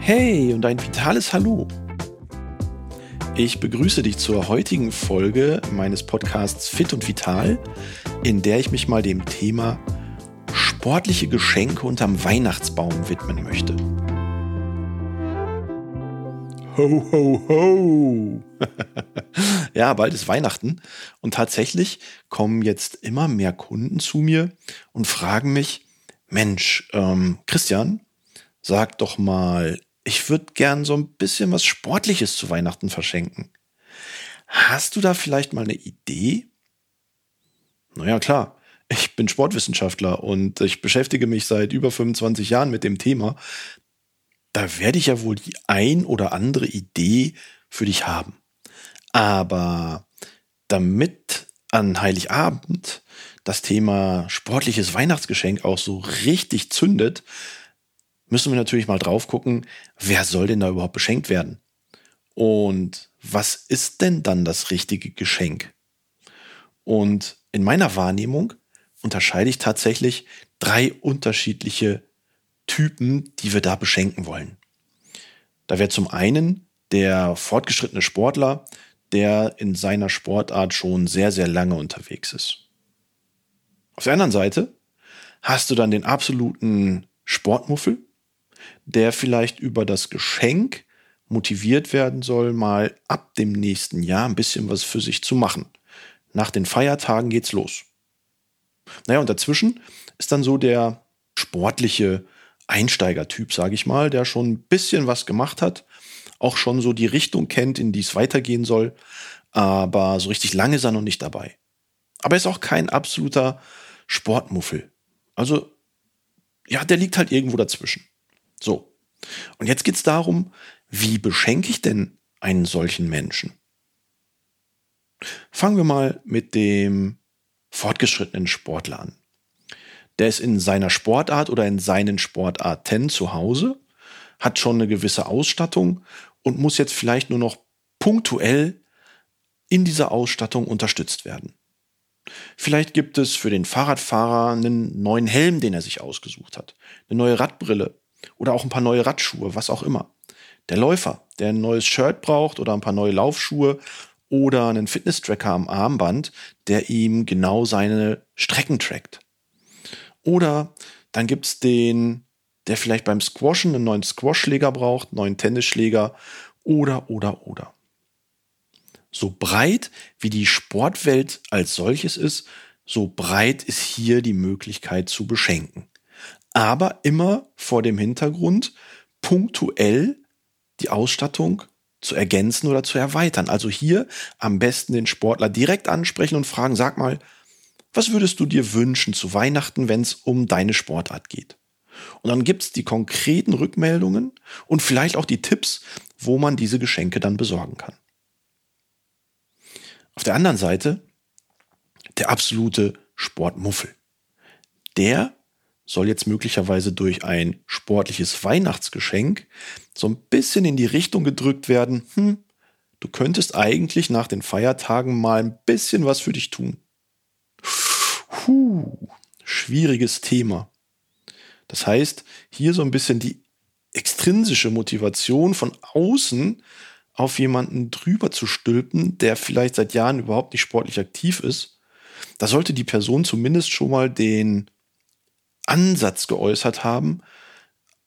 Hey und ein vitales Hallo. Ich begrüße dich zur heutigen Folge meines Podcasts Fit und Vital, in der ich mich mal dem Thema sportliche Geschenke unterm Weihnachtsbaum widmen möchte. Ho, ho, ho! ja, bald ist Weihnachten und tatsächlich kommen jetzt immer mehr Kunden zu mir und fragen mich, Mensch, ähm, Christian, sag doch mal, ich würde gern so ein bisschen was Sportliches zu Weihnachten verschenken. Hast du da vielleicht mal eine Idee? Naja, klar. Ich bin Sportwissenschaftler und ich beschäftige mich seit über 25 Jahren mit dem Thema. Da werde ich ja wohl die ein oder andere Idee für dich haben. Aber damit an Heiligabend das Thema sportliches Weihnachtsgeschenk auch so richtig zündet, müssen wir natürlich mal drauf gucken, wer soll denn da überhaupt beschenkt werden? Und was ist denn dann das richtige Geschenk? Und in meiner Wahrnehmung unterscheide ich tatsächlich drei unterschiedliche Typen, die wir da beschenken wollen. Da wäre zum einen der fortgeschrittene Sportler, der in seiner Sportart schon sehr, sehr lange unterwegs ist. Auf der anderen Seite hast du dann den absoluten Sportmuffel, der vielleicht über das Geschenk motiviert werden soll, mal ab dem nächsten Jahr ein bisschen was für sich zu machen. Nach den Feiertagen geht's los. Naja, und dazwischen ist dann so der sportliche Einsteigertyp, sage ich mal, der schon ein bisschen was gemacht hat, auch schon so die Richtung kennt, in die es weitergehen soll, aber so richtig lange ist er noch nicht dabei. Aber er ist auch kein absoluter Sportmuffel. Also, ja, der liegt halt irgendwo dazwischen. So. Und jetzt geht es darum, wie beschenke ich denn einen solchen Menschen? Fangen wir mal mit dem fortgeschrittenen Sportler an. Der ist in seiner Sportart oder in seinen Sportarten zu Hause, hat schon eine gewisse Ausstattung und muss jetzt vielleicht nur noch punktuell in dieser Ausstattung unterstützt werden. Vielleicht gibt es für den Fahrradfahrer einen neuen Helm, den er sich ausgesucht hat, eine neue Radbrille, oder auch ein paar neue Radschuhe, was auch immer. Der Läufer, der ein neues Shirt braucht oder ein paar neue Laufschuhe oder einen Fitness-Tracker am Armband, der ihm genau seine Strecken trackt. Oder dann gibt es den, der vielleicht beim Squashen einen neuen Squash-Schläger braucht, einen neuen Tennisschläger oder, oder, oder. So breit wie die Sportwelt als solches ist, so breit ist hier die Möglichkeit zu beschenken aber immer vor dem Hintergrund, punktuell die Ausstattung zu ergänzen oder zu erweitern. Also hier am besten den Sportler direkt ansprechen und fragen, sag mal, was würdest du dir wünschen zu Weihnachten, wenn es um deine Sportart geht? Und dann gibt es die konkreten Rückmeldungen und vielleicht auch die Tipps, wo man diese Geschenke dann besorgen kann. Auf der anderen Seite der absolute Sportmuffel. Der soll jetzt möglicherweise durch ein sportliches Weihnachtsgeschenk so ein bisschen in die Richtung gedrückt werden, hm, du könntest eigentlich nach den Feiertagen mal ein bisschen was für dich tun. Puh, schwieriges Thema. Das heißt, hier so ein bisschen die extrinsische Motivation von außen auf jemanden drüber zu stülpen, der vielleicht seit Jahren überhaupt nicht sportlich aktiv ist. Da sollte die Person zumindest schon mal den Ansatz geäußert haben,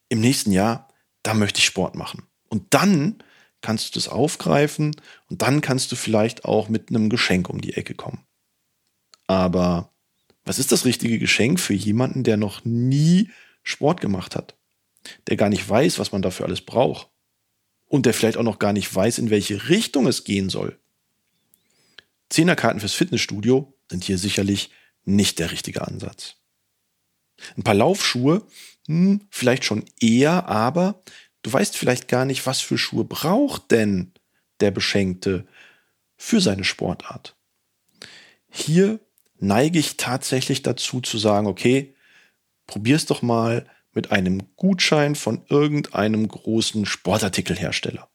im nächsten Jahr, da möchte ich Sport machen. Und dann kannst du das aufgreifen und dann kannst du vielleicht auch mit einem Geschenk um die Ecke kommen. Aber was ist das richtige Geschenk für jemanden, der noch nie Sport gemacht hat? Der gar nicht weiß, was man dafür alles braucht. Und der vielleicht auch noch gar nicht weiß, in welche Richtung es gehen soll. Zehnerkarten fürs Fitnessstudio sind hier sicherlich nicht der richtige Ansatz. Ein paar Laufschuhe, hm, vielleicht schon eher, aber du weißt vielleicht gar nicht, was für Schuhe braucht denn der Beschenkte für seine Sportart. Hier neige ich tatsächlich dazu zu sagen, okay, probier's doch mal mit einem Gutschein von irgendeinem großen Sportartikelhersteller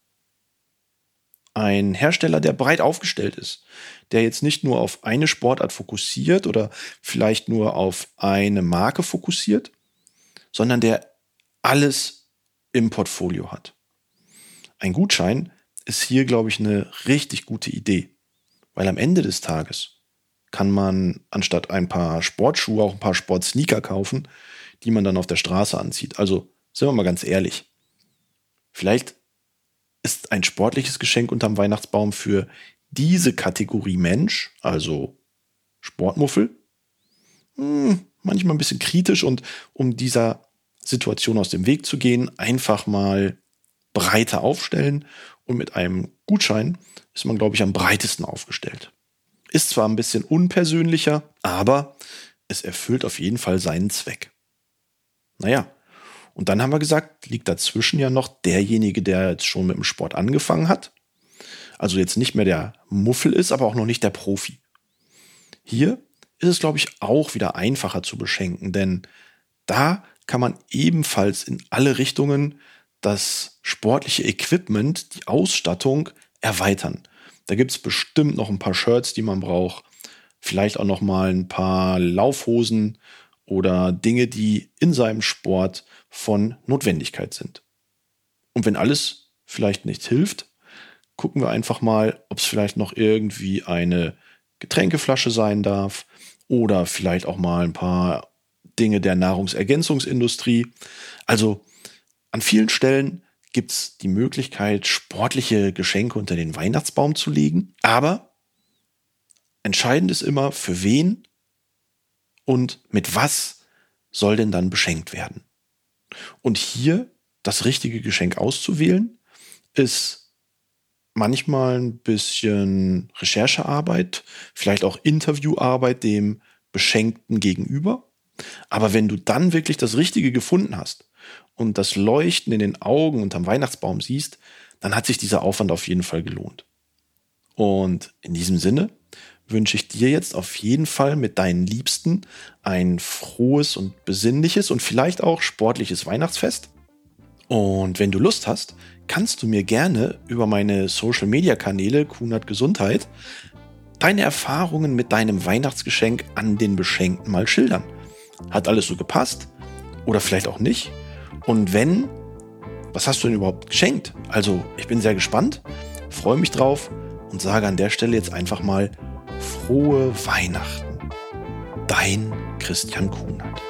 ein Hersteller, der breit aufgestellt ist, der jetzt nicht nur auf eine Sportart fokussiert oder vielleicht nur auf eine Marke fokussiert, sondern der alles im Portfolio hat. Ein Gutschein ist hier, glaube ich, eine richtig gute Idee, weil am Ende des Tages kann man anstatt ein paar Sportschuhe auch ein paar Sportsneaker kaufen, die man dann auf der Straße anzieht. Also sind wir mal ganz ehrlich. Vielleicht ist ein sportliches Geschenk unterm Weihnachtsbaum für diese Kategorie Mensch, also Sportmuffel, hm, manchmal ein bisschen kritisch und um dieser Situation aus dem Weg zu gehen, einfach mal breiter aufstellen und mit einem Gutschein ist man, glaube ich, am breitesten aufgestellt. Ist zwar ein bisschen unpersönlicher, aber es erfüllt auf jeden Fall seinen Zweck. Naja, und dann haben wir gesagt, liegt dazwischen ja noch derjenige, der jetzt schon mit dem Sport angefangen hat. Also jetzt nicht mehr der Muffel ist, aber auch noch nicht der Profi. Hier ist es, glaube ich, auch wieder einfacher zu beschenken, denn da kann man ebenfalls in alle Richtungen das sportliche Equipment, die Ausstattung erweitern. Da gibt es bestimmt noch ein paar Shirts, die man braucht. Vielleicht auch noch mal ein paar Laufhosen oder Dinge, die in seinem Sport von Notwendigkeit sind. Und wenn alles vielleicht nicht hilft, gucken wir einfach mal, ob es vielleicht noch irgendwie eine Getränkeflasche sein darf oder vielleicht auch mal ein paar Dinge der Nahrungsergänzungsindustrie. Also an vielen Stellen gibt es die Möglichkeit, sportliche Geschenke unter den Weihnachtsbaum zu legen. Aber entscheidend ist immer, für wen und mit was soll denn dann beschenkt werden. Und hier das richtige Geschenk auszuwählen, ist manchmal ein bisschen Recherchearbeit, vielleicht auch Interviewarbeit dem Beschenkten gegenüber. Aber wenn du dann wirklich das Richtige gefunden hast und das Leuchten in den Augen unterm Weihnachtsbaum siehst, dann hat sich dieser Aufwand auf jeden Fall gelohnt. Und in diesem Sinne wünsche ich dir jetzt auf jeden Fall mit deinen Liebsten ein frohes und besinnliches und vielleicht auch sportliches Weihnachtsfest. Und wenn du Lust hast, kannst du mir gerne über meine Social Media Kanäle Kunert Gesundheit deine Erfahrungen mit deinem Weihnachtsgeschenk an den Beschenkten mal schildern. Hat alles so gepasst? Oder vielleicht auch nicht? Und wenn, was hast du denn überhaupt geschenkt? Also, ich bin sehr gespannt, freue mich drauf und sage an der Stelle jetzt einfach mal frohe Weihnachten. Dein Christian Kuhnert.